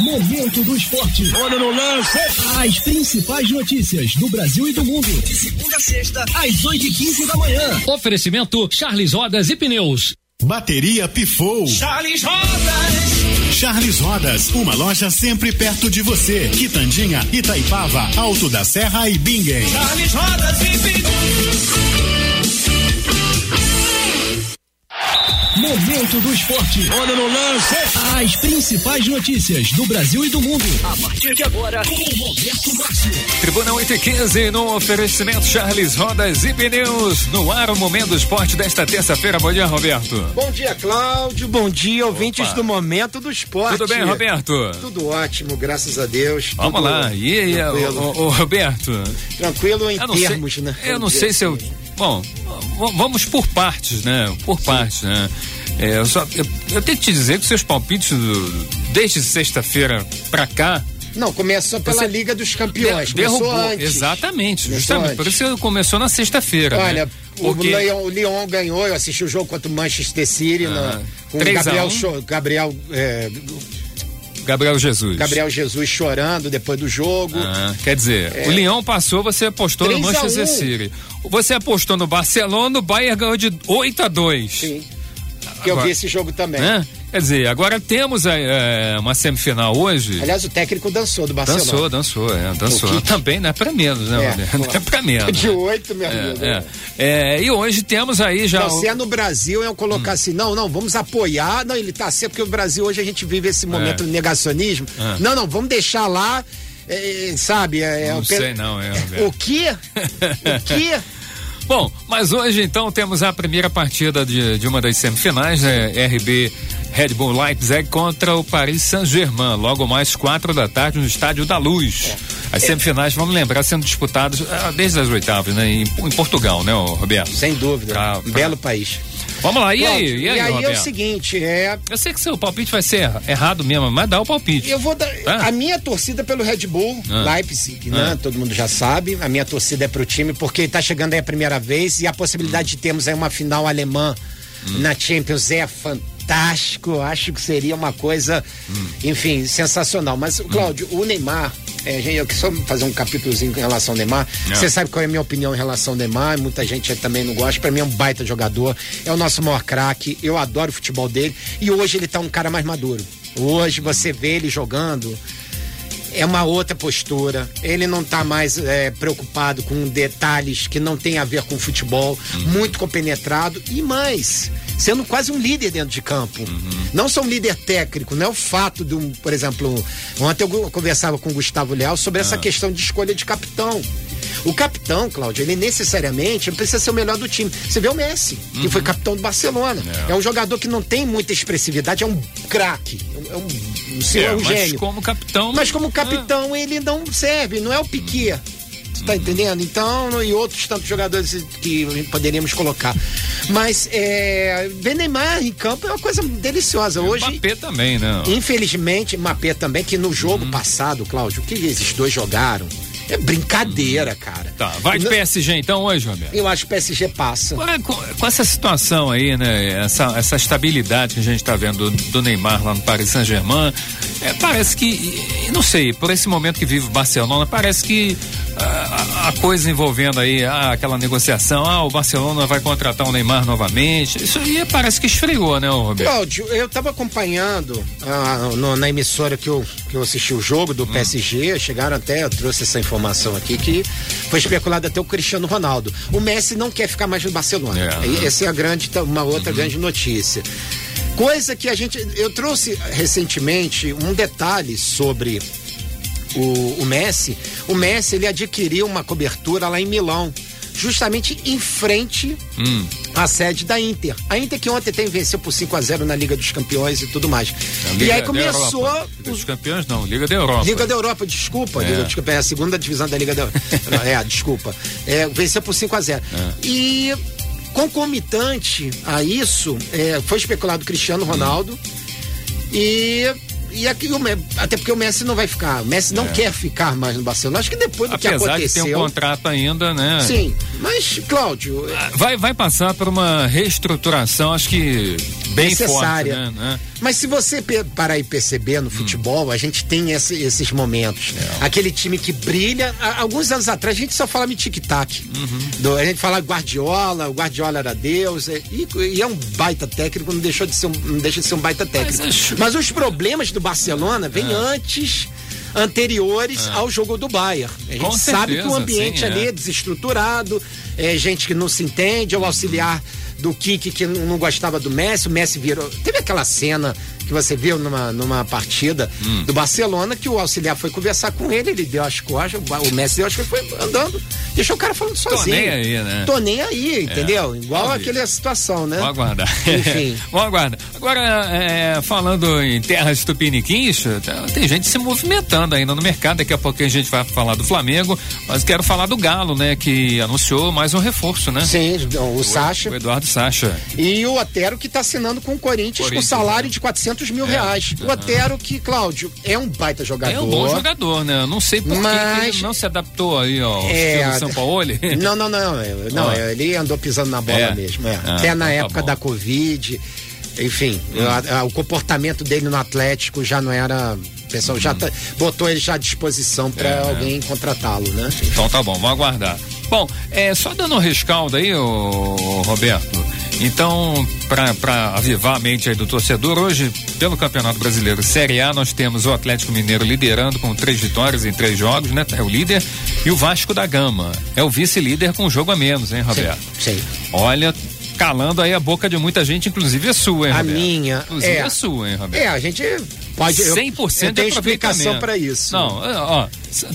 Momento do esporte. Olha no lance. As principais notícias do Brasil e do mundo. De segunda a sexta, às 8 e 15 da manhã. Oferecimento Charles Rodas e Pneus. Bateria pifou. Charles Rodas. Charles Rodas, uma loja sempre perto de você. Quitandinha, Itaipava, Alto da Serra e Bingen. Charles Rodas e Pneus. Momento do esporte. Olha no lance. As principais notícias do Brasil e do mundo. A partir de agora, com Roberto Márcio. Tribuna 8 e 15 no oferecimento Charles Rodas e Pneus. No ar, o momento do esporte desta terça-feira. Bom dia, Roberto. Bom dia, Cláudio. Bom dia, ouvintes Opa. do Momento do Esporte. Tudo bem, Roberto? Tudo ótimo, graças a Deus. Vamos Tudo lá. E aí, tranquilo. ô, ô, Roberto? Tranquilo em termos, sei, né? Eu não sei se eu. Bom, vamos por partes, né? Por partes, né? É, eu, só, eu, eu tenho que te dizer que seus palpites do- desde sexta-feira pra cá. Não, começou pela Você Liga dos Campeões. de- derrubou. antes. Exatamente, Começou justamente. antes. Por isso começou na sexta-feira. Olha, né? o, Porque- Leon, o Lyon ganhou, eu assisti o jogo contra o Manchester City Ah, na- com o 3 a Gabriel, 1. Cho- Gabriel, é, Gabriel Jesus. Gabriel Jesus chorando depois do jogo. Ah, quer dizer, o Leão passou, você apostou no 3 a 1. Manchester City. Você apostou no Barcelona, o Bayern ganhou de 8 a 2. Sim. Que eu Agora- vi esse jogo também. Né? Quer dizer, agora temos é, uma semifinal hoje. Aliás, o técnico dançou do Barcelona. Dançou, dançou, é, dançou. Também não é pra menos, né, É? Não é pra menos. De oito, meu É, amigo. é. É, e hoje temos aí já. Não, o- se é no Brasil, eu Hum. colocar assim, não, não, vamos apoiar, não, ele tá certo, porque o Brasil hoje a gente vive esse momento de negacionismo. É. Não, não, vamos deixar lá, é, sabe? É, Não sei não, é. O quê? O quê? Bom, mas hoje então temos a primeira partida de, de uma das semifinais, né? RB Red Bull Leipzig contra o Paris Saint-Germain, logo mais quatro da tarde no Estádio da Luz. As semifinais, vamos lembrar, sendo disputadas ah, desde as oitavas, né? Em, em Portugal, né, Roberto? Sem dúvida. Pra- um pra- belo país. Vamos lá, e aí? Cláudio, E aí, é o seguinte, é. Eu sei que seu palpite vai ser errado mesmo, mas dá o palpite. Eu vou dar. Ah. A minha torcida pelo Red Bull, Ah. Leipzig, né? Ah. Todo mundo já sabe. A minha torcida é pro time, porque tá chegando aí a primeira vez e a possibilidade de termos aí uma final alemã Hum. na Champions é fantástico. Acho que seria uma coisa, Hum. enfim, sensacional. Mas, Cláudio, o Neymar. É, gente, eu quero só fazer um capítulozinho em relação ao Neymar. É. Você sabe qual é a minha opinião em relação ao Neymar, muita gente também não gosta. Pra mim é um baita jogador, é o nosso maior craque, eu adoro o futebol dele. E hoje ele tá um cara mais maduro. Hoje você vê ele jogando, é uma outra postura. Ele não está mais é, preocupado com detalhes que não tem a ver com futebol, muito compenetrado e mais, sendo quase um líder dentro de campo. Não só um líder técnico, não é o fato de um, por exemplo, ontem eu conversava com o Gustavo Leal sobre essa questão de escolha de capitão. O capitão, Cláudio, ele necessariamente precisa ser o melhor do time. Você vê o Messi, que foi capitão do Barcelona. É. um jogador que não tem muita expressividade, é um craque. É um, um, É, um mas gênio. como capitão. Mas como capitão, ele não serve, não é o Piquet. Você tá entendendo? Então, e outros tantos jogadores que poderíamos colocar. Mas é, ver Neymar em campo é uma coisa deliciosa. Hoje, Mbappé também, né? infelizmente, Mbappé também, que no jogo passado, Cláudio, o que esses dois jogaram? É brincadeira, cara. Tá, vai de PSG então hoje, Roberto? Eu acho que o PSG passa. Com, com essa situação aí, né? Essa, essa estabilidade que a gente está vendo do, do Neymar lá no Paris Saint-Germain, é, parece que, não sei, por esse momento que vive o Barcelona, parece que ah, a, a coisa envolvendo aí ah, aquela negociação, ah, o Barcelona vai contratar o Neymar novamente, isso aí parece que esfriou, né, Roberto? Cláudio, eu estava acompanhando ah, no- na emissora que eu, que eu assisti o jogo Hum. do PSG, chegaram até, eu trouxe essa informação aqui, que foi especulado até o Cristiano Ronaldo. O Messi não quer ficar mais no Barcelona. É. Essa é a grande, uma outra grande notícia. Coisa que a gente. Eu trouxe recentemente um detalhe sobre o, o Messi. O Messi ele adquiriu uma cobertura lá em Milão. Justamente em frente Hum. A sede da Inter. A Inter que ontem tem venceu por 5 a 0 na Liga dos Campeões e tudo mais. E aí começou Europa. Liga os- dos Campeões não, Liga da Europa. Liga da Europa, desculpa, É. Liga dos Campeões, é a segunda divisão da Liga da Não, É, desculpa. É, venceu por 5 a 0 É. E concomitante a isso, é, foi especulado o Cristiano Ronaldo e. E aqui, até porque o Messi não vai ficar. O Messi não quer ficar mais no Barcelona. Acho que depois do que É. Apesar de aconteceu. ter um contrato ainda, né? Sim, mas, Cláudio, Vai, vai passar por uma reestruturação, acho que Bem necessária. forte, né? né? Mas se você parar e perceber no futebol, a gente tem esse- esses momentos. Aquele time que brilha. Há alguns anos atrás a gente só falava em tic-tac. Do- A gente falava Guardiola, o Guardiola era Deus. é- E, e é um baita técnico, não, deixou de ser um, não deixa de ser um baita técnico. acho- Mas, os problemas do Barcelona vêm antes. Anteriores ao jogo do Bayern. A gente Com sabe que o certeza, ambiente sim, ali é. é desestruturado, é gente que não se entende, é o auxiliar do Kiki que não gostava do Messi, o Messi virou. Teve aquela cena que você viu numa, numa partida Hum. do Barcelona que o auxiliar foi conversar com ele, ele deu as costas, o o Messi deu as costas foi andando. Deixou o cara falando sozinho. nem aí, né? Tô nem aí, entendeu? Igual Vamos ver. aquela situação, né? Vamos aguardar. Enfim. Vamos aguardar. Agora, é, falando em terras tupiniquins, tá- tem gente se movimentando ainda no mercado. Daqui a pouco a gente vai falar do Flamengo, mas quero falar do Galo, né? Que anunciou mais um reforço, né? Sim, o Sacha. O Eduardo Sacha. E o Otero que tá assinando com o Corinthians, Corinthians, com salário né? de 400 mil reais. O Otero que, Cláudio, é um baita jogador. É um bom jogador, né? Eu Não sei por que que Mas- ele não se adaptou aí ao É, estilo São Paulo. Não, não, não. é- Não, Ó. é, ele andou pisando na bola É? mesmo. é. Ah, Até na então tá época bom. da Covid. Enfim, a- a- o comportamento dele no Atlético já não era. O pessoal já tá- botou ele já à disposição para É. alguém contratá-lo, né? Então tá bom, vamos aguardar. Bom, é, só dando um rescaldo aí, ô, Roberto. Então, para avivar a mente aí do torcedor, hoje, pelo Campeonato Brasileiro Série A, nós temos o Atlético Mineiro liderando com três vitórias em três jogos, né? É o líder. E o Vasco da Gama é o vice-líder com um jogo a menos, hein, Roberto? Sim. Olha, calando aí a boca de muita gente, inclusive a sua, hein, A Roberto? minha, Inclusive é. a sua, hein, Roberto? É, a gente pode. eu- 100% eu tenho de explicação para isso. Não, é, ó,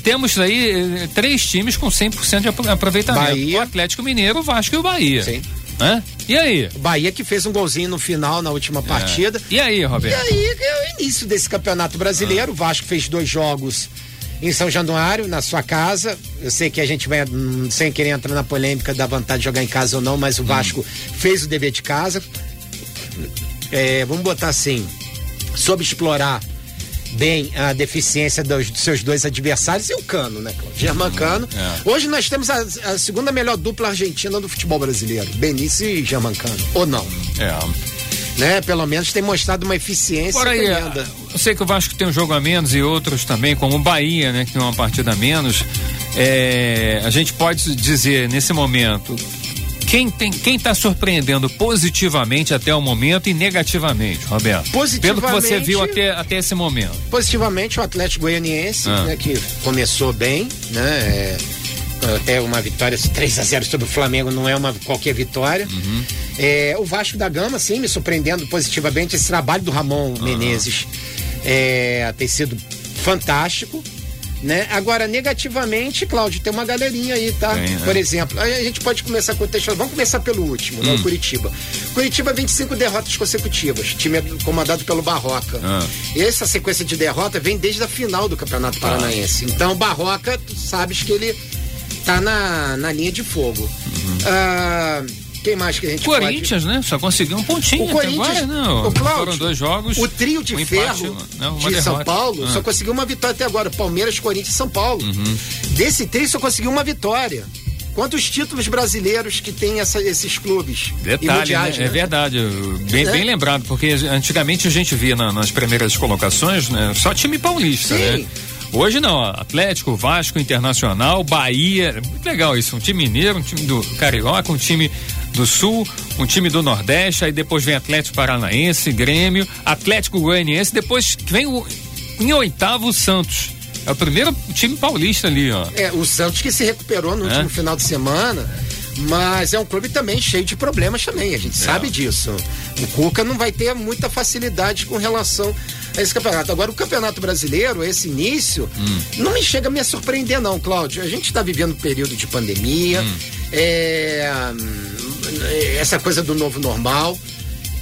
temos aí eh, três times com 100% de apro- aproveitamento. Bahia. O Atlético Mineiro, o Vasco e o Bahia. Sim. Hã? E aí? Bahia que fez um golzinho no final, na última partida. E aí, E Roberto? aí é o início desse campeonato brasileiro. O Vasco fez dois jogos em São Januário, na sua casa. Eu sei que a gente vai, hum, sem querer entrar na polêmica da vontade de jogar em casa ou não, mas o Vasco fez o dever de casa. É, vamos botar assim, soube explorar bem a deficiência dos, dos seus dois adversários e o Cano, né, Cláudio? Germán Cano. é. Hoje nós temos a, a segunda melhor dupla argentina do futebol brasileiro, Benício e Germán Cano. Ou não? É. né? Pelo menos tem mostrado uma eficiência Por aí, tremenda. eu sei que o Vasco tem um jogo a menos e outros também, como o Bahia, né, que tem uma partida a menos. É, a gente pode dizer nesse momento quem tem quem está surpreendendo positivamente até o momento e negativamente, Roberto. Pelo que você Positivamente- viu até, até esse momento. Positivamente o Atlético Goianiense, Ah. né, que começou bem, né? é, até uma vitória 3 a 0 sobre o Flamengo não é uma qualquer vitória. Uhum. É, o Vasco da Gama, sim, me surpreendendo positivamente esse trabalho do Ramon Menezes é, tem sido fantástico. Né? Agora, negativamente, Cláudio, tem uma galerinha aí, tá? Tem, né? Por exemplo, a gente pode começar com o texto. Vamos começar pelo último, Hum. né? O Curitiba. Curitiba, 25 derrotas consecutivas. Time é comandado pelo Barroca. Ah. E essa sequência de derrota vem desde a final do Campeonato Paranaense. Então, o Barroca, tu sabes que ele tá na, na linha de fogo. Ah, quem mais que a gente pode... Corinthians, né? Só conseguiu um pontinho O até Corinthians, agora, não. o Cláudio, Foram dois jogos. O trio de um ferro né? Uma de São derrota. Paulo Ah. só conseguiu uma vitória até agora. Palmeiras, Corinthians e São Paulo. Uhum. Desse trio só conseguiu uma vitória. Quantos títulos brasileiros que tem essa- esses clubes? Detalhe, mundiais, né? É verdade. Bem, É. bem lembrado, porque antigamente a gente via na- nas primeiras colocações, né? Só time paulista, Sim. né? Hoje não, Atlético, Vasco, Internacional, Bahia, muito legal isso, um time mineiro, um time do Carioca, um time do Sul, um time do Nordeste, aí depois vem Atlético Paranaense, Grêmio, Atlético Goianiense, depois vem o, em oitavo o Santos. É o primeiro time paulista ali, ó. É, o Santos que se recuperou no É. último final de semana, mas é um clube também cheio de problemas também, a gente É. sabe disso. O Cuca não vai ter muita facilidade com relação a esse campeonato. Agora, o campeonato brasileiro, esse início, Hum. não me chega a me surpreender não, Cláudio. A gente está vivendo um período de pandemia, Hum. é, essa coisa do novo normal.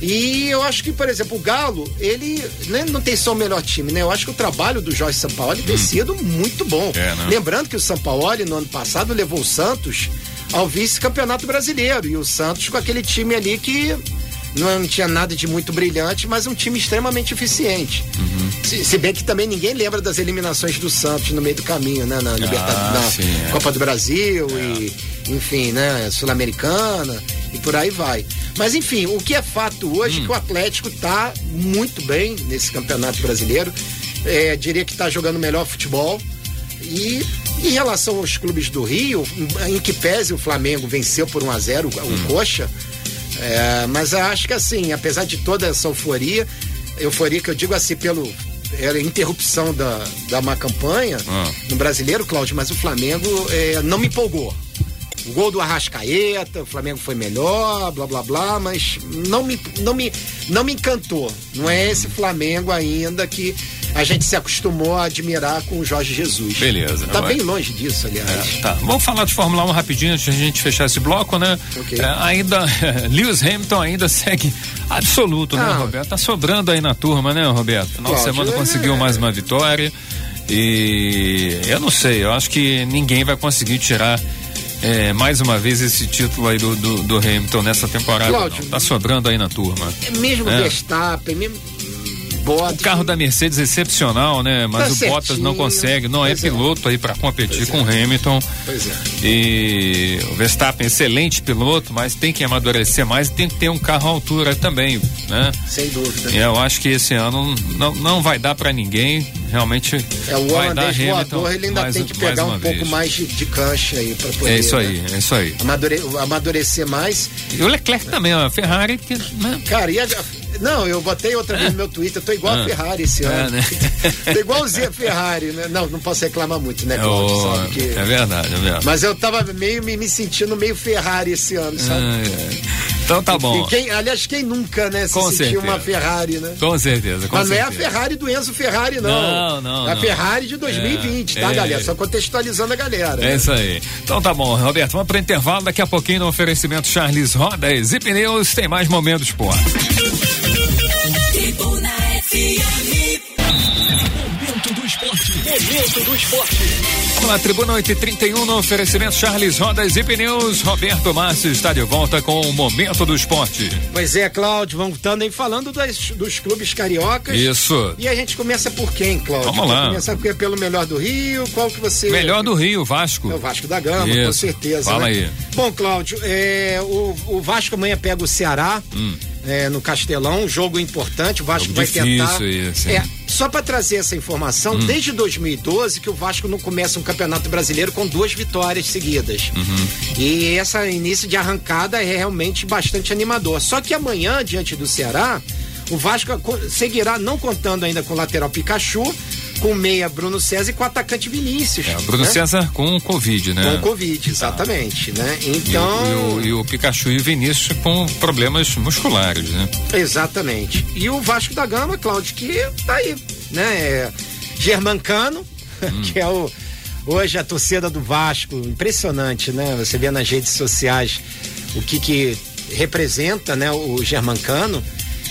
E eu acho que, por exemplo, o Galo, ele né, não tem só o melhor time, né? Eu acho que o trabalho do Jorge Sampaoli tem sido muito bom. Hum. É, né? Lembrando que o Sampaoli, no ano passado, levou o Santos ao vice-campeonato brasileiro. E o Santos com aquele time ali que não tinha nada de muito brilhante, mas um time extremamente eficiente. Uhum. Se, se bem que também ninguém lembra das eliminações do Santos no meio do caminho, né? Na, Libertadores, na sim, é. Copa do Brasil e, enfim, né? Sul-Americana. E por aí vai. Mas enfim, o que é fato hoje é que o Atlético tá muito bem nesse campeonato brasileiro. É, diria que está jogando melhor futebol. E em relação aos clubes do Rio, em que pese o Flamengo venceu por 1 a 0 o, o Coxa, é, mas acho que assim, apesar de toda essa euforia, euforia que eu digo assim pelo era interrupção da, da má campanha Ah. no brasileiro, Cláudio, mas o Flamengo é, não me empolgou. O gol do Arrascaeta, o Flamengo foi melhor, blá blá blá, mas não me, não me, não me encantou. Não é esse Flamengo ainda que a gente se acostumou a admirar com o Jorge Jesus. Beleza, Tá bem longe disso, aliás. Tá, vamos falar de Fórmula 1 rapidinho antes de a gente fechar esse bloco, né? Ok. É, ainda, Lewis Hamilton ainda segue absoluto, né, Ah. Roberto? Tá sobrando aí na turma, né, Roberto? Final de Cláudio, semana é- conseguiu mais uma vitória e eu não sei, eu acho que ninguém vai conseguir tirar é, mais uma vez esse título aí do, do, do Hamilton nessa temporada. Cláudio. não. Tá sobrando aí na turma. Mesmo É. Verstappen, mesmo Bottas. O carro da Mercedes é excepcional, né? Mas Tá o Bottas não certinho. consegue, não é Pois é. piloto aí para competir Pois com é. o Hamilton. Pois é. E o Verstappen, excelente piloto, mas tem que amadurecer mais e tem que ter um carro à altura também, né? Sem dúvida. E eu acho que esse ano não, não vai dar para ninguém, realmente É, o vai dar Hamilton voador, ele ainda mais, tem que pegar um pouco vez. mais de, de cancha aí pra poder. É isso né, aí, é isso aí. amadure- amadurecer mais. E o Leclerc também, a Ferrari, que, né? Cara, e a- não, eu botei outra vez no meu Twitter, eu tô igual Ah. a Ferrari esse É, ano. né? tô igualzinho a Ferrari, né? Não, não posso reclamar muito, né, Cláudio? Oh, sabe que... É verdade, é verdade. Mas eu tava meio me, me sentindo meio Ferrari esse ano, sabe? É, é. Então tá bom. Quem, aliás, quem nunca, né, se Com sentiu certeza. uma Ferrari, né? Com certeza, com Mas não é a certeza. Ferrari do Enzo Ferrari, não. Não, não, É a não. Ferrari de 2020, É, tá, é. galera? Só contextualizando a galera. É né? isso aí. Então tá bom, Roberto, vamos pro intervalo. Daqui a pouquinho no oferecimento Charles Rodas e Pneus tem mais momentos esporte. Do esporte. Vamos lá, Tribuna 831 no oferecimento Charles Rodas e Pneus. Roberto Márcio está de volta com o momento do esporte. Pois é, Cláudio, vamos estando aí falando das- dos clubes cariocas. Isso. E a gente começa por quem, Cláudio? Vamos lá. Começar por- pelo melhor do Rio, qual que você... Melhor do Rio, Vasco. É o Vasco da Gama, com Isso. certeza. Fala né? aí. Bom, Cláudio, é, o, o Vasco amanhã pega o Ceará é, no Castelão, um jogo importante. O Vasco Jogo vai tentar. esse, hein? É, só para trazer essa informação, Hum. desde 2012 que o Vasco não começa um campeonato brasileiro com duas vitórias seguidas. Uhum. E esse início de arrancada é realmente bastante animador. Só que amanhã, diante do Ceará, o Vasco co- seguirá não contando ainda com o lateral Pikachu, com meia Bruno César e com o atacante Vinícius. É, o Bruno né? César com Covid, né? Com o Covid, exatamente, né? E o- Então, e, o, e o Pikachu e o Vinícius com problemas musculares, né? exatamente. E o Vasco da Gama, Cláudio, que tá aí, né? É, Germancano, Hum. que é o hoje a torcida do Vasco, impressionante, né? Você vê nas redes sociais o que que representa, né, o Germancano.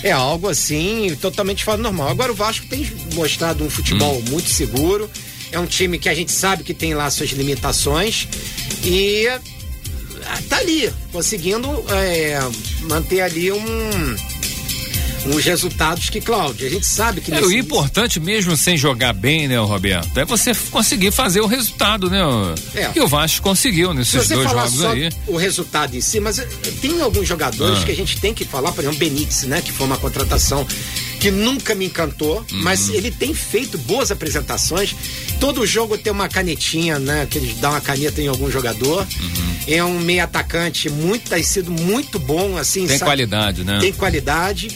É algo assim, totalmente fora do normal. Agora o Vasco tem mostrado um futebol Hum. muito seguro. É um time que a gente sabe que tem lá suas limitações e ah, tá ali, conseguindo é, manter ali um uns resultados que, Cláudio, a gente sabe que É, o importante mesmo sem jogar bem, né, Roberto? É você conseguir fazer o resultado, né? É. E o Vasco conseguiu se nesses você dois falar jogos só aí. o resultado em si, mas eh, tem alguns jogadores Ah. que a gente tem que falar, por exemplo, Benítez, né, que foi uma contratação que nunca me encantou, Uhum. mas ele tem feito boas apresentações. Todo jogo tem uma canetinha, né, que eles dão uma caneta em algum jogador. Uhum. É um meio atacante muito, tem sido muito bom, assim, Tem sabe? qualidade, né? tem qualidade.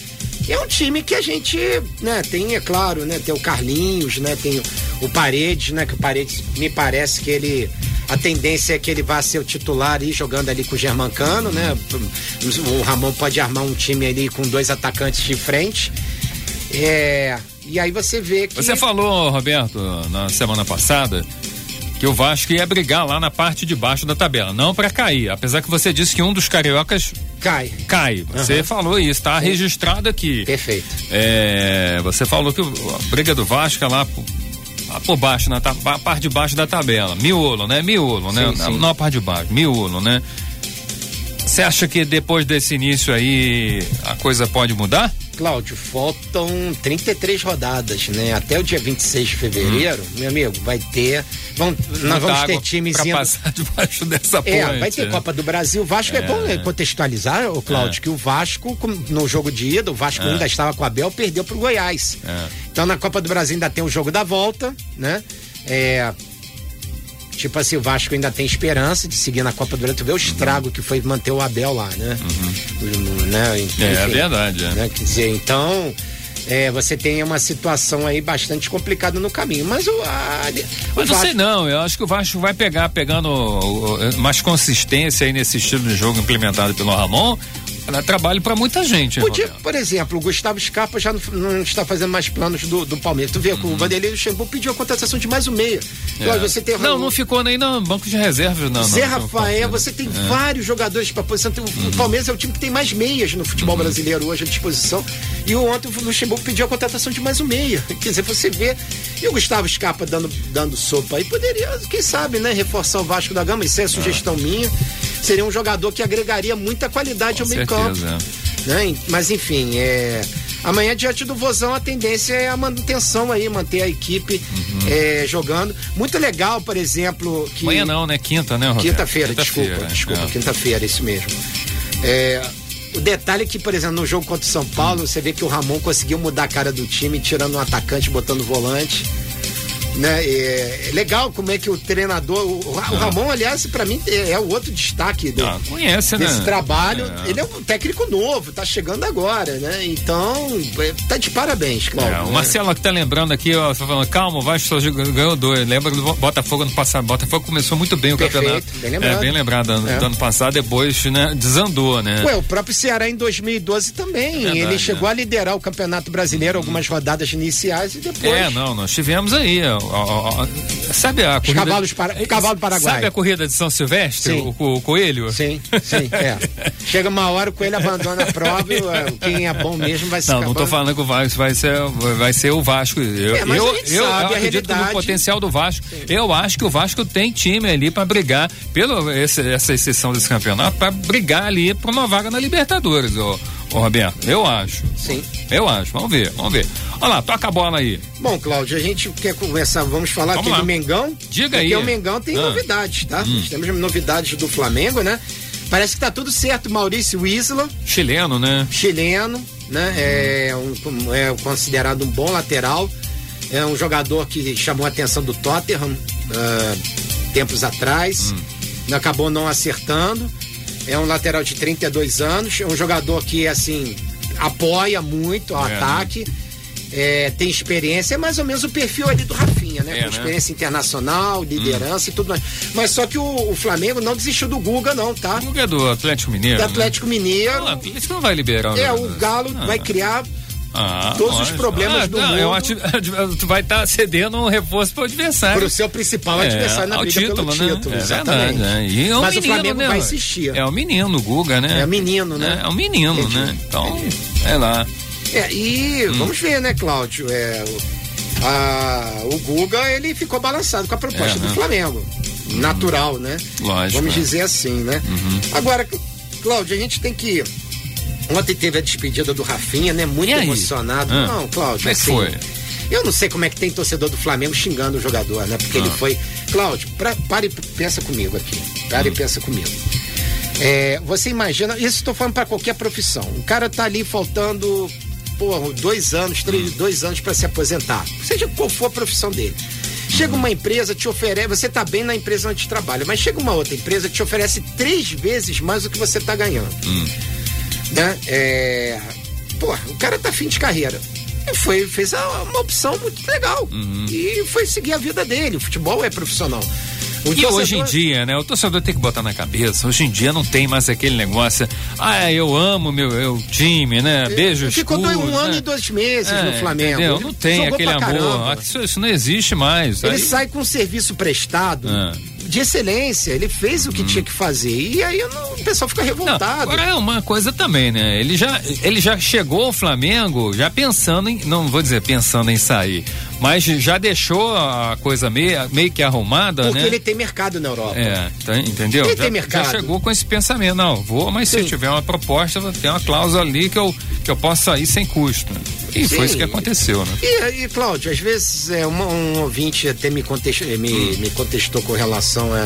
É um time que a gente, né, tem, é claro, né, tem o Carlinhos, né, tem o Paredes, né, que o Paredes me parece que ele a tendência é que ele vá ser o titular e jogando ali com o Germancano, né? O Ramon pode armar um time ali com dois atacantes de frente. É, e aí você vê que Você falou, Roberto, na semana passada, que o Vasco ia brigar lá na parte de baixo da tabela, não para cair. Apesar que você disse que um dos cariocas cai. cai. Você Aham. falou isso, tá registrado aqui. Perfeito. É, você falou que a briga do Vasco é lá por, lá por baixo, na parte de baixo da tabela. Miolo, né? Miolo, né? Sim. Não a parte de baixo, miolo, né? Você acha que depois desse início aí a coisa pode mudar? Cláudio, faltam 33 rodadas, né? Até o dia 26 de fevereiro, hum. meu amigo, vai ter. Vão, nós vamos ter times pra indo. passar debaixo dessa ponte. É, vai ter Copa do Brasil. O Vasco é, é bom contextualizar, o Cláudio, é. que o Vasco, no jogo de ida, o Vasco é. ainda estava com a Bel, perdeu pro Goiás. É. Então na Copa do Brasil ainda tem o jogo da volta, né? É, tipo assim, o Vasco ainda tem esperança de seguir na Copa do Brasil. Tu vê o estrago que foi manter o Abel lá, né? Uhum. né? Enfim, é, é verdade. É. Né? Quer dizer, então. É, você tem uma situação aí bastante complicada no caminho. Mas o. A, mas não Vasco... sei não, eu acho que o Vasco vai pegar, pegando mais consistência aí nesse estilo de jogo implementado pelo Ramon ela trabalho para muita gente. Podia, por exemplo, o Gustavo Scarpa já não, não, está fazendo mais planos do, do Palmeiras. Tu vê uhum. o Vanderlei Luxemburgo pediu a contratação de mais um meia. É. você tem não, não ficou nem no banco de reservas, não. Zé não, Rafael, você tem é. vários jogadores para posição. O uhum. Palmeiras é o time que tem mais meias no futebol uhum. brasileiro hoje à disposição. E ontem o Luxemburgo pediu a contratação de mais um meia. Quer dizer, você vê. E o Gustavo Scarpa dando, dando sopa aí, poderia, quem sabe, né, reforçar o Vasco da Gama. Isso é sugestão é. minha seria um jogador que agregaria muita qualidade Com ao meio campo. Né? Mas enfim, é. Amanhã, diante do Vozão, a tendência é a manutenção aí, manter a equipe uhum. é, jogando. Muito legal, por exemplo. Que... Amanhã não, né? Quinta, né, Quinta-feira, Quinta desculpa, desculpa, é. quinta-feira, isso mesmo. É, o detalhe é que, por exemplo, no jogo contra o São Paulo, você vê que o Ramon conseguiu mudar a cara do time, tirando um atacante, botando volante né? É, é, legal como é que o treinador, o, o ah. Ramon, aliás, para mim é, é, o outro destaque do, ah, conhece, desse né? trabalho. É. Ele é um técnico novo, tá chegando agora, né? Então, é, tá de parabéns, Cláudio. É, o né? Marcelo que tá lembrando aqui, ó, tá falando, calma, o Vasco ganhou dois. Lembra do Botafogo no passado? Botafogo começou muito bem o Perfeito, campeonato. Bem lembrado. É, bem lembrado ano, do ano passado, depois, né, desandou, né? Ué, o próprio Ceará em 2012 também. Verdade, ele chegou a liderar o Campeonato Brasileiro, algumas rodadas iniciais e depois. É, não, nós tivemos aí, ó, sabe a corrida? Cavalos para, cavalo paraguai. Sabe a corrida de São Silvestre? O, o, coelho? Sim, sim, é. Chega uma hora o coelho abandona a prova e quem é bom mesmo vai ser. Não, não tô falando que o Vasco vai ser, vai ser o Vasco. Eu, é, eu, eu, eu acredito no potencial do Vasco. Sim. Eu acho que o Vasco tem time ali para brigar, pela essa exceção desse campeonato, para brigar ali por uma vaga na Libertadores, ô, ô Roberto. Eu acho. Sim. Eu acho. Vamos ver, vamos ver. Olha lá, toca a bola aí. Bom, Cláudio, a gente quer começar, vamos falar vamos aqui lá. do Mengão. Diga aí. Porque o Mengão tem ah. novidades, tá? Hum. Temos novidades do Flamengo, né? Parece que tá tudo certo, Maurício Isla. Chileno, né? Chileno, né? É, um, é considerado um bom lateral. É um jogador que chamou a atenção do Tottenham uh, tempos atrás. Hum. Acabou não acertando. É um lateral de 32 anos. É um jogador que, assim, apoia muito o é, né? ataque. Né? é, tem experiência, é mais ou menos o perfil ali do Rafinha, né? É, Com né? experiência internacional, liderança hum. e tudo mais. Mas só que o, o, Flamengo não desistiu do Guga, não, tá? O Guga é do Atlético Mineiro. Do né? Atlético né? Mineiro. Ah, isso não vai liberar. É, o Galo ah. vai criar ah, todos os problemas ah, do não, mundo. tu vai estar tá cedendo um reforço para o adversário. Para o seu principal é, adversário na briga título, pelo né? título. É exatamente. Verdade, né? é um Mas menino, o Flamengo né? vai insistir. É o menino, o Guga, né? É o menino, né? É, é o menino, Entendi. né? Então, é lá. É, e hum. vamos ver, né, Cláudio? É, o, a, o Guga, ele ficou balançado com a proposta é, do né? Flamengo. Hum. Natural, né? Lógico. Vamos é. dizer assim, né? Uhum. Agora, Cláudio, a gente tem que. Ontem teve a despedida do Rafinha, né? Muito emocionado. Ah. Não, Cláudio, como é assim. Foi? Eu não sei como é que tem torcedor do Flamengo xingando o jogador, né? Porque ah. ele foi. Cláudio, pra, pare e pensa comigo aqui. Pare hum. e pensa comigo. É, você imagina, isso estou falando para qualquer profissão. O cara tá ali faltando pô, dois anos, três, dois anos para se aposentar. Seja qual for a profissão dele. Chega uma empresa, te oferece, você tá bem na empresa onde trabalha, mas chega uma outra empresa que te oferece três vezes mais do que você tá ganhando. Hum. Né? É, pô, o cara tá fim de carreira. E foi, fez uma opção muito legal. Uhum. E foi seguir a vida dele. O futebol é profissional. E torcedor... hoje em dia, né? O torcedor tem que botar na cabeça. Hoje em dia não tem mais aquele negócio. Ah, eu amo meu, meu time, né? Beijo Ficou escuro, um né? ano e dois meses é, no Flamengo. Entendeu? Não tem aquele amor. Isso, isso, não existe mais. Ele Aí... sai com um serviço prestado. É de excelência. Ele fez o que hum. tinha que fazer. E aí não, o pessoal fica revoltado. Não, agora é uma coisa também, né? Ele já, ele já chegou ao Flamengo já pensando em. Não vou dizer pensando em sair, Mas já deixou a coisa meio, meio que arrumada, Porque né? ele tem mercado na Europa. É, tá, entendeu? Ele já, tem mercado. já chegou com esse pensamento, não, vou, mas se Sim. eu tiver uma proposta, tem uma cláusula ali que eu, que eu posso sair sem custo. E foi Sim. isso que aconteceu, né? E, e Cláudio, às vezes é, uma- um ouvinte até me contestou, me, Hum. me contestou com relação a,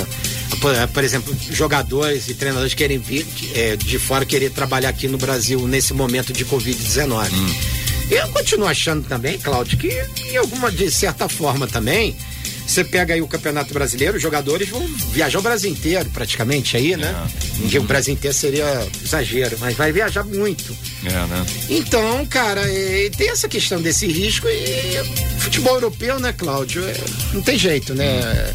a, por, a, por exemplo, jogadores e treinadores querem vir é, de fora querer trabalhar aqui no Brasil nesse momento de Covid-19. Hum. Eu continuo achando também, Cláudio, que em alguma de certa forma também. Você pega aí o Campeonato Brasileiro, os jogadores vão viajar o Brasil inteiro, praticamente, aí, né? É. Que o Brasil inteiro seria exagero, mas vai viajar muito. É, né? Então, cara, é, tem essa questão desse risco e futebol europeu, né, Cláudio? É, não tem jeito, né?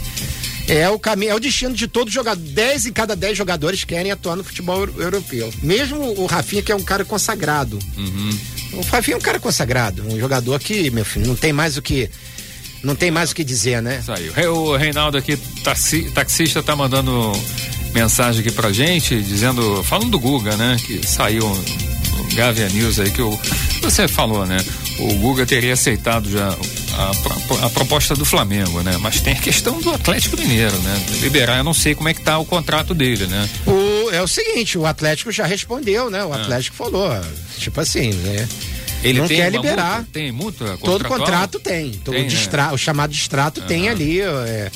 É o caminho, é o destino de todo jogador. 10 em cada 10 jogadores querem atuar no futebol euro- europeu. Mesmo o Rafinha, que é um cara consagrado. O Rafinha é um cara consagrado, um jogador que, meu filho, não tem mais o que. Não tem mais o que dizer, né? Saiu. O Reinaldo aqui, taxi, taxista, tá mandando mensagem aqui pra gente, dizendo, falando do Guga, né? Que saiu no Gavia News aí, que o, você falou, né? O Guga teria aceitado já a, pro- a proposta do Flamengo, né? Mas tem a questão do Atlético Mineiro, né? Liberar, eu não sei como é que tá o contrato dele, né? O, é o seguinte, o Atlético já respondeu, né? O Atlético falou, tipo assim, né? Ele não quer liberar. multa? tem multa Todo contrato tem. Todo Tem, né? distra- O chamado distrato tem ali. É,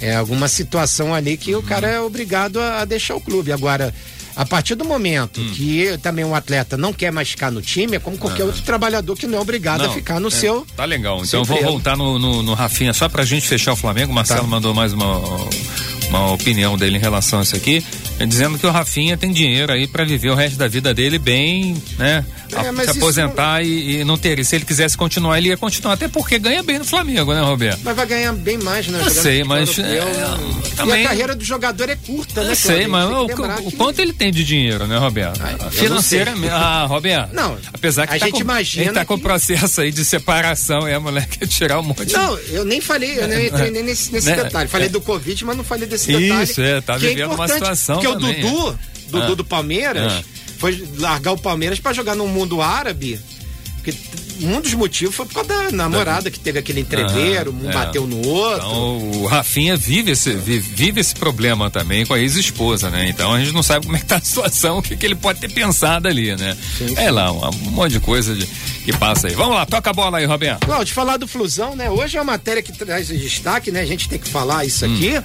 é alguma situação ali que Uhum. o cara é obrigado a, a deixar o clube. Agora, a partir do momento Hum. que também um atleta não quer mais ficar no time, é como qualquer outro trabalhador que não é obrigado Não, a ficar no é, seu. Tá legal. Então vou voltar no, no, no Rafinha só pra gente fechar o Flamengo. O Marcelo Tá. mandou mais uma, uma opinião dele em relação a isso aqui, é dizendo que o Rafinha tem dinheiro aí pra viver o resto da vida dele bem, né? É, se aposentar e, e não ter. Se ele quisesse continuar, ele ia continuar, até porque ganha bem no Flamengo, né, Roberto? Mas vai ganhar bem mais, né? Eu sei, mas, é, E também- a carreira do jogador é curta, né? Eu sei, mas o, que o que- quanto ele tem de dinheiro, né, Roberto? Não Financeiramente. Ah, Roberto. Não, Apesar que a tá gente com, imagina ele tá com que- processo aí de separação e a mulher quer tirar um monte Não, eu nem falei, eu nem entrei nem nesse, nesse Né? detalhe. Falei É. do Covid, mas não falei desse detalhe. Isso, é, tá é vivendo uma importante, situação Porque também, o Dudu, Dudu Ah. do Palmeiras, Ah. foi largar o Palmeiras pra jogar no mundo árabe. Porque um dos motivos foi por causa da namorada que teve aquele entreveiro, um é. bateu no outro. Então, o Rafinha vive esse, vive, vive esse problema também com a ex-esposa, né? Então a gente não sabe como é que tá a situação, o que, que ele pode ter pensado ali, né? É lá, um, um monte de coisa de- que passa aí. Vamos lá, toca a bola aí, Roberto. Cláudio, falar do Flusão, né? Hoje é uma matéria que traz destaque, né? A gente tem que falar isso Hum. aqui.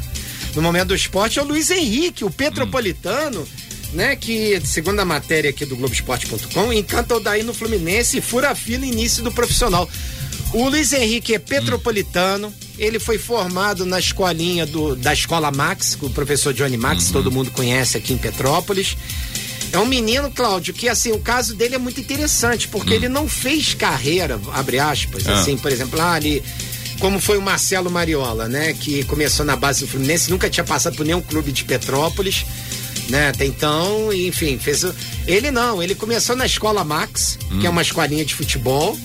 No momento do esporte é o Luiz Henrique, o Petropolitano, né? Que, segundo a matéria aqui do Globoesporte.com, encanta o daí no Fluminense e fura a fila início do profissional. O Luiz Henrique é petropolitano, ele foi formado na escolinha do, da Escola Max, com o professor Johnny Max, todo mundo conhece aqui em Petrópolis. É um menino, Cláudio, que assim, o caso dele é muito interessante, porque ele não fez carreira, abre aspas, Ah. assim, por exemplo, lá ali, como foi o Marcelo Mariola, né, que começou na base do Fluminense, nunca tinha passado por nenhum clube de Petrópolis, né, até então, enfim, fez o... Ele não, ele começou na Escola Max, que é uma escolinha de futebol,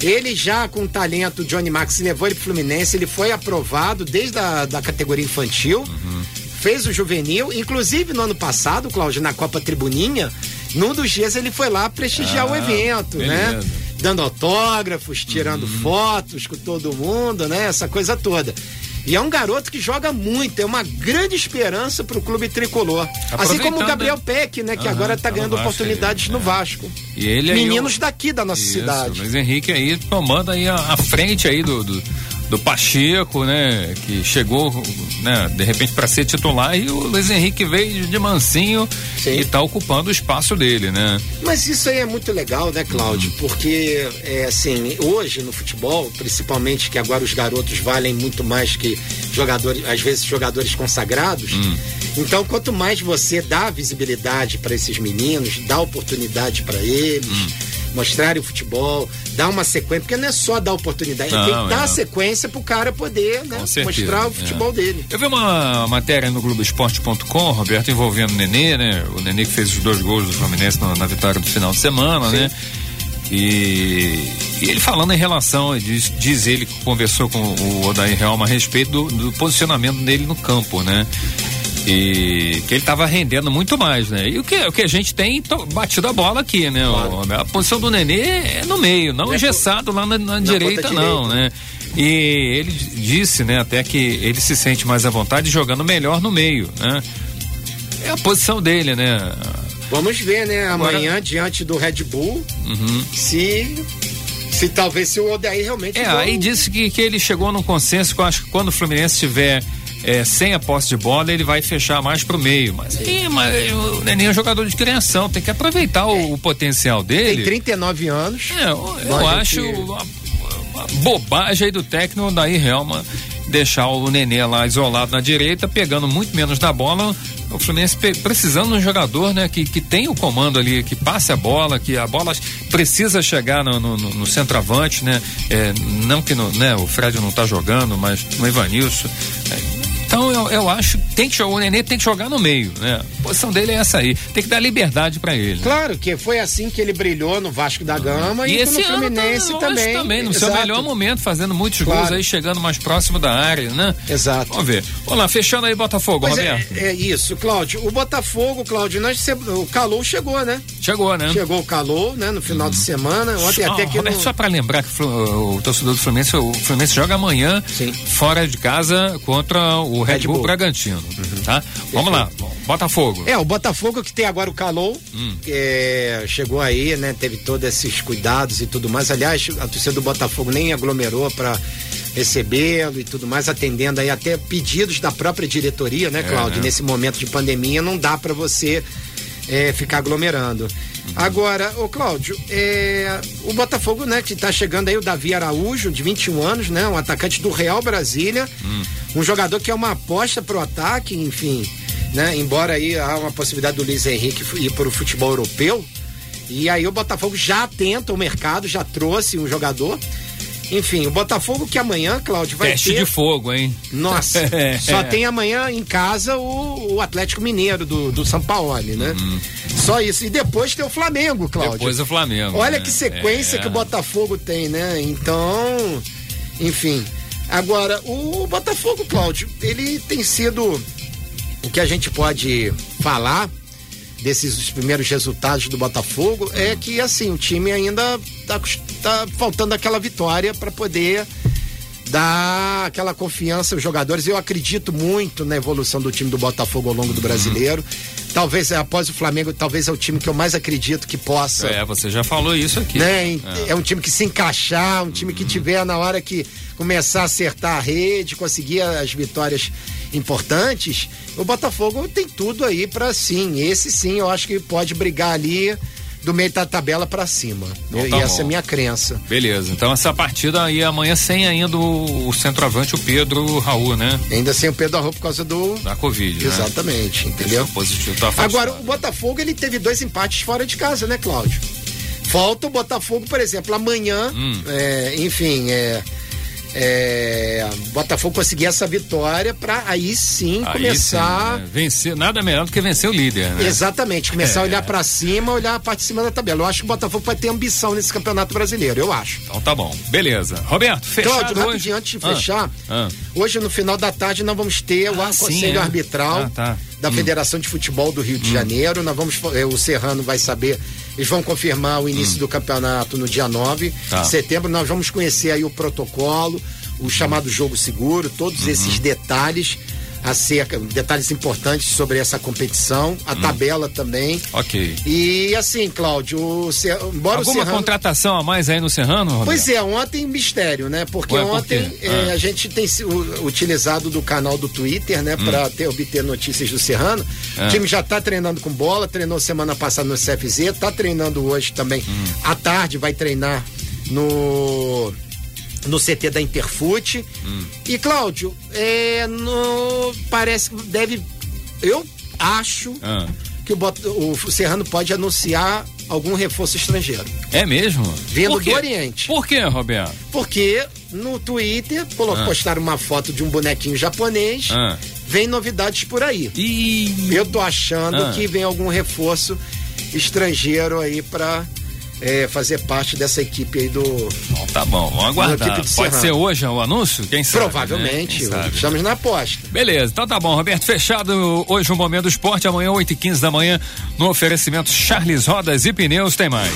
ele já com talento, o Johnny Max levou ele pro Fluminense, ele foi aprovado desde a da categoria infantil, fez o juvenil, inclusive no ano passado, Cláudio, na Copa Tribuninha, num dos dias ele foi lá prestigiar Ah, o evento, né? Dando autógrafos, tirando fotos com todo mundo, né? Essa coisa toda. E é um garoto que joga muito, é uma grande esperança pro clube tricolor. Assim como o Aproveitando, Gabriel né? Peck, né? Que Aham, agora tá tá no ganhando oportunidades aí, no é. Vasco. E ele Meninos o- daqui da nossa Isso, cidade. Luiz Henrique aí tomando aí a, a frente aí do, do, do Pacheco, né? Que chegou, né? De repente para ser titular e o Luiz Henrique veio de mansinho Sim. e tá ocupando o espaço dele, né? Mas isso aí é muito legal, né, Cláudio? Porque, é, assim, hoje no futebol, principalmente que agora os garotos valem muito mais que jogadores, às vezes jogadores consagrados. Então, quanto mais você dá visibilidade para esses meninos, dá oportunidade para eles. Mostrarem o futebol, dar uma sequência, porque não é só dar oportunidade, Não, tem que dar é. a sequência pro cara poder né, mostrar o é. futebol dele. Eu vi uma matéria no Globoesporte.com, Roberto, envolvendo o Nenê, né? O Nenê que fez os dois gols do Fluminense na, na vitória do final de semana, né? E, e ele falando em relação, diz, diz ele que conversou com o Odair Helma a respeito do, do posicionamento dele no campo, né? E que ele estava rendendo muito mais, né? E o que, o que a gente tem batido a bola aqui, né? O- a posição do Nenê é no meio, não É engessado lá na, na direita, ponta não, direita. né? E ele disse, né, até que ele se sente mais à vontade jogando melhor no meio, né? É a posição dele, né? Vamos ver, né? Amanhã, Agora... diante do Red Bull, uhum. se se talvez se o Odair realmente. É, aí disse que, que ele chegou num consenso que eu acho que quando o Fluminense tiver é, sem a posse de bola, ele vai fechar mais pro meio. Mas, ih, mas o Neném é um jogador de criação, tem que aproveitar o, o, potencial dele. Tem 39 anos. É, eu, eu acho que... uma, uma bobagem aí do técnico daí Helma deixar o Nenê lá isolado na direita, pegando muito menos da bola. O Fluminense precisando de um jogador, né, que, que tem o comando ali, que passe a bola, que a bola precisa chegar no, no, no centroavante, né? É, não que no, né, o Fred não está jogando, mas no Ivanilson. É, então eu, eu acho que tem que jogar, o Nenê tem que jogar no meio, né? A posição dele é essa aí. Tem que dar liberdade para ele. Claro que foi assim que ele brilhou no Vasco da Gama e, e esse no Fluminense tá, também. também. No Exato. seu melhor momento, fazendo muitos claro. gols aí, chegando mais próximo da área, né? Exato. Vamos ver. Vamos lá, fechando aí Botafogo, pois é, Roberto. É, é, isso, Cláudio. O Botafogo, Cláudio, nós, o calor chegou, né? Chegou, né? Chegou o calor, né? No final hum. de semana. Ontem só, até que. Roberto, no... Só para lembrar que o, o, torcedor do Fluminense, o Fluminense joga amanhã Sim. fora de casa contra o Red, Red Bull, Bull Bragantino. Uhum. Tá? Vamos lá, Botafogo. É, o Botafogo que tem agora o Calou, hum. é, chegou aí, né? Teve todos esses cuidados e tudo mais. Aliás, a torcida do Botafogo nem aglomerou para recebê-lo e tudo mais, atendendo aí até pedidos da própria diretoria, né, Cláudio? É, né? Nesse momento de pandemia, não dá para você é, ficar aglomerando. Agora, ô Cláudio, é, o Botafogo, né, que tá chegando aí o Davi Araújo, de 21 anos, né, um atacante do Real Brasília, hum. um jogador que é uma aposta pro ataque, enfim, né, embora aí há uma possibilidade do Luiz Henrique ir para o futebol europeu, e aí o Botafogo já tenta o mercado, já trouxe um jogador, enfim, o Botafogo que amanhã, Cláudio, vai Teste ter... de fogo, hein? Nossa, só tem amanhã em casa o, o Atlético Mineiro do, do São Paulo, né? Uhum. Só isso. E depois tem o Flamengo, Cláudio. Depois o Flamengo. Olha né? que sequência é. que o Botafogo tem, né? Então, enfim. Agora, o Botafogo, Cláudio, ele tem sido o que a gente pode falar desses primeiros resultados do Botafogo é que assim o time ainda tá, tá faltando aquela vitória para poder dar aquela confiança aos jogadores. Eu acredito muito na evolução do time do Botafogo ao longo do brasileiro. Talvez após o Flamengo, talvez é o time que eu mais acredito que possa. É, você já falou isso aqui. Né? É. é um time que se encaixar, um time que tiver na hora que começar a acertar a rede, conseguir as vitórias importantes, o Botafogo tem tudo aí para sim. Esse sim, eu acho que pode brigar ali do meio da tabela para cima. Então, tá e essa é a minha crença. Beleza. Então essa partida aí amanhã sem ainda o, o centroavante, o Pedro Raul, né? Ainda sem o Pedro Raul por causa do. Da Covid. Né? Exatamente, né? entendeu? Positivo tá Agora, o Botafogo ele teve dois empates fora de casa, né, Cláudio? Falta o Botafogo, por exemplo, amanhã, hum. é, enfim, é é, Botafogo conseguir essa vitória para aí sim aí começar sim, né? vencer nada melhor do que vencer o líder né? exatamente começar é. a olhar para cima olhar a parte de cima da tabela eu acho que o Botafogo vai ter ambição nesse campeonato brasileiro eu acho então tá bom beleza Roberto fechado Cláudio, hoje rapidinho, antes de ah, fechar ah. hoje no final da tarde nós vamos ter o ah, conselho é. arbitral ah, tá. Da hum. Federação de Futebol do Rio de hum. Janeiro nós vamos é, o Serrano vai saber eles vão confirmar o início hum. do campeonato no dia 9 tá. de setembro. Nós vamos conhecer aí o protocolo, o chamado jogo seguro, todos uhum. esses detalhes acerca, detalhes importantes sobre essa competição, a hum. tabela também. Ok. E assim, Cláudio, o embora Alguma o Serrano... contratação a mais aí no Serrano? Roberto? Pois é, ontem mistério, né? Porque Ué, ontem por é, ah. a gente tem utilizado do canal do Twitter, né? Hum. Pra ter, obter notícias do Serrano. Ah. O time já tá treinando com bola, treinou semana passada no CFZ, tá treinando hoje também. Hum. À tarde vai treinar no no CT da Interfute. Hum. E Cláudio, é, no, parece que deve. Eu acho ah. que o, o Serrano pode anunciar algum reforço estrangeiro. É mesmo? Vindo do Oriente. Por quê, Roberto? Porque no Twitter ah. postaram uma foto de um bonequinho japonês. Ah. Vem novidades por aí. E... Eu tô achando ah. que vem algum reforço estrangeiro aí para é, fazer parte dessa equipe aí do. Bom, tá bom, vamos aguardar. Pode ser hoje o anúncio? Quem sabe? Provavelmente, né? Quem estamos na aposta. Beleza, então tá bom, Roberto. Fechado hoje o Momento do Esporte, amanhã, 8h15 da manhã, no oferecimento Charles Rodas e Pneus, tem mais.